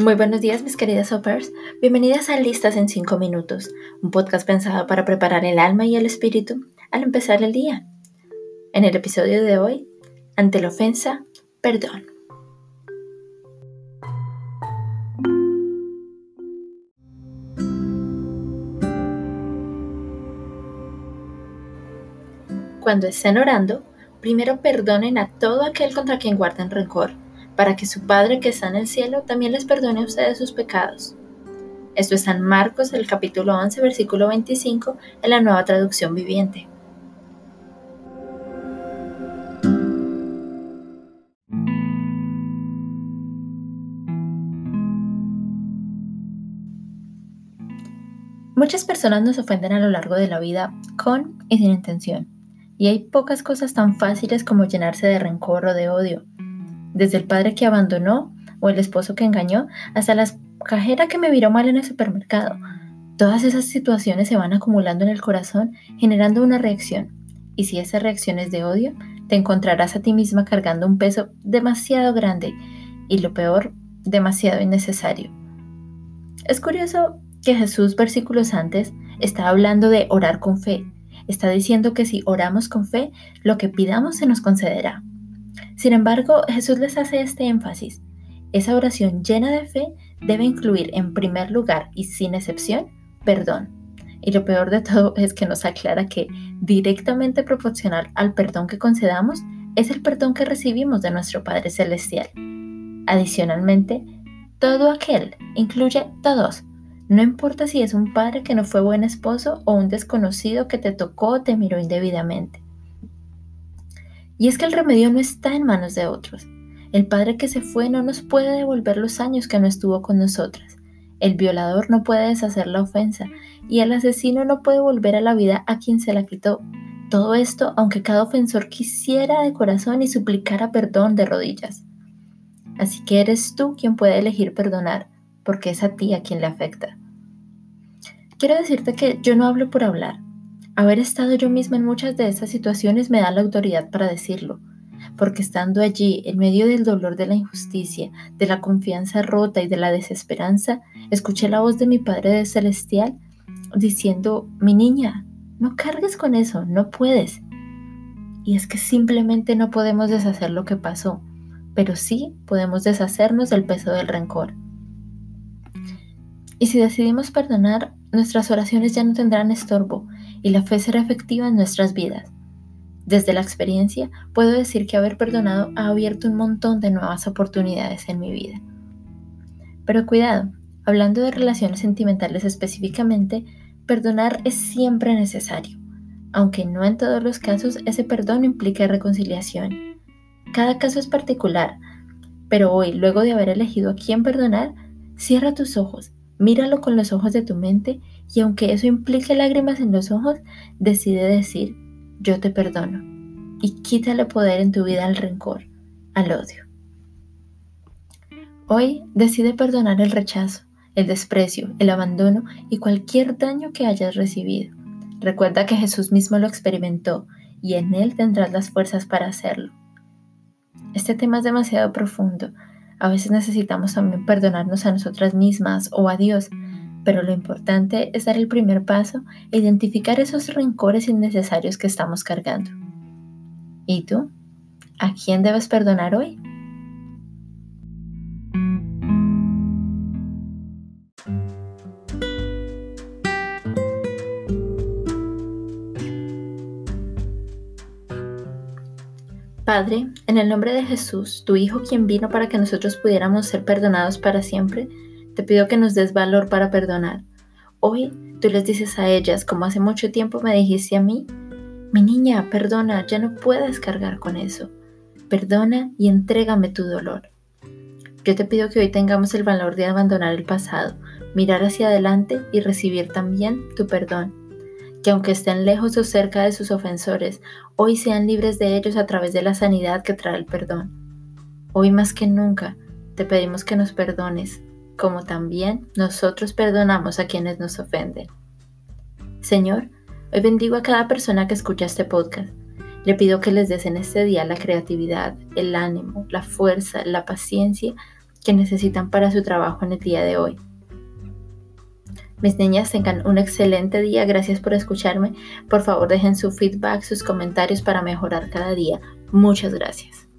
Muy buenos días mis queridas hoppers, bienvenidas a Listas en 5 minutos, un podcast pensado para preparar el alma y el espíritu al empezar el día. En el episodio de hoy, ante la ofensa, perdón. Cuando estén orando, primero perdonen a todo aquel contra quien guarden rencor para que su Padre que está en el cielo también les perdone a ustedes sus pecados. Esto está en Marcos, el capítulo 11, versículo 25, en la nueva traducción viviente. Muchas personas nos ofenden a lo largo de la vida con y sin intención, y hay pocas cosas tan fáciles como llenarse de rencor o de odio desde el padre que abandonó o el esposo que engañó hasta la cajera que me viró mal en el supermercado. Todas esas situaciones se van acumulando en el corazón generando una reacción. Y si esa reacción es de odio, te encontrarás a ti misma cargando un peso demasiado grande y lo peor, demasiado innecesario. Es curioso que Jesús versículos antes está hablando de orar con fe. Está diciendo que si oramos con fe, lo que pidamos se nos concederá. Sin embargo, Jesús les hace este énfasis. Esa oración llena de fe debe incluir en primer lugar y sin excepción perdón. Y lo peor de todo es que nos aclara que directamente proporcional al perdón que concedamos es el perdón que recibimos de nuestro Padre Celestial. Adicionalmente, todo aquel incluye todos. No importa si es un padre que no fue buen esposo o un desconocido que te tocó o te miró indebidamente. Y es que el remedio no está en manos de otros. El padre que se fue no nos puede devolver los años que no estuvo con nosotras. El violador no puede deshacer la ofensa y el asesino no puede volver a la vida a quien se la quitó. Todo esto aunque cada ofensor quisiera de corazón y suplicara perdón de rodillas. Así que eres tú quien puede elegir perdonar, porque es a ti a quien le afecta. Quiero decirte que yo no hablo por hablar, Haber estado yo misma en muchas de estas situaciones me da la autoridad para decirlo, porque estando allí, en medio del dolor de la injusticia, de la confianza rota y de la desesperanza, escuché la voz de mi Padre Celestial diciendo, mi niña, no cargues con eso, no puedes. Y es que simplemente no podemos deshacer lo que pasó, pero sí podemos deshacernos del peso del rencor. Y si decidimos perdonar, nuestras oraciones ya no tendrán estorbo y la fe será efectiva en nuestras vidas. Desde la experiencia, puedo decir que haber perdonado ha abierto un montón de nuevas oportunidades en mi vida. Pero cuidado, hablando de relaciones sentimentales específicamente, perdonar es siempre necesario, aunque no en todos los casos ese perdón implique reconciliación. Cada caso es particular, pero hoy, luego de haber elegido a quién perdonar, cierra tus ojos Míralo con los ojos de tu mente y aunque eso implique lágrimas en los ojos, decide decir, yo te perdono y quítale poder en tu vida al rencor, al odio. Hoy decide perdonar el rechazo, el desprecio, el abandono y cualquier daño que hayas recibido. Recuerda que Jesús mismo lo experimentó y en Él tendrás las fuerzas para hacerlo. Este tema es demasiado profundo, a veces necesitamos también perdonarnos a nosotras mismas o a Dios, pero lo importante es dar el primer paso e identificar esos rencores innecesarios que estamos cargando. ¿Y tú? ¿A quién debes perdonar hoy? Padre, en el nombre de Jesús, tu Hijo quien vino para que nosotros pudiéramos ser perdonados para siempre, te pido que nos des valor para perdonar. Hoy tú les dices a ellas, como hace mucho tiempo me dijiste a mí, mi niña, perdona, ya no puedes cargar con eso. Perdona y entrégame tu dolor. Yo te pido que hoy tengamos el valor de abandonar el pasado, mirar hacia adelante y recibir también tu perdón que aunque estén lejos o cerca de sus ofensores, hoy sean libres de ellos a través de la sanidad que trae el perdón. Hoy más que nunca te pedimos que nos perdones, como también nosotros perdonamos a quienes nos ofenden. Señor, hoy bendigo a cada persona que escucha este podcast. Le pido que les des en este día la creatividad, el ánimo, la fuerza, la paciencia que necesitan para su trabajo en el día de hoy. Mis niñas tengan un excelente día, gracias por escucharme. Por favor dejen su feedback, sus comentarios para mejorar cada día. Muchas gracias.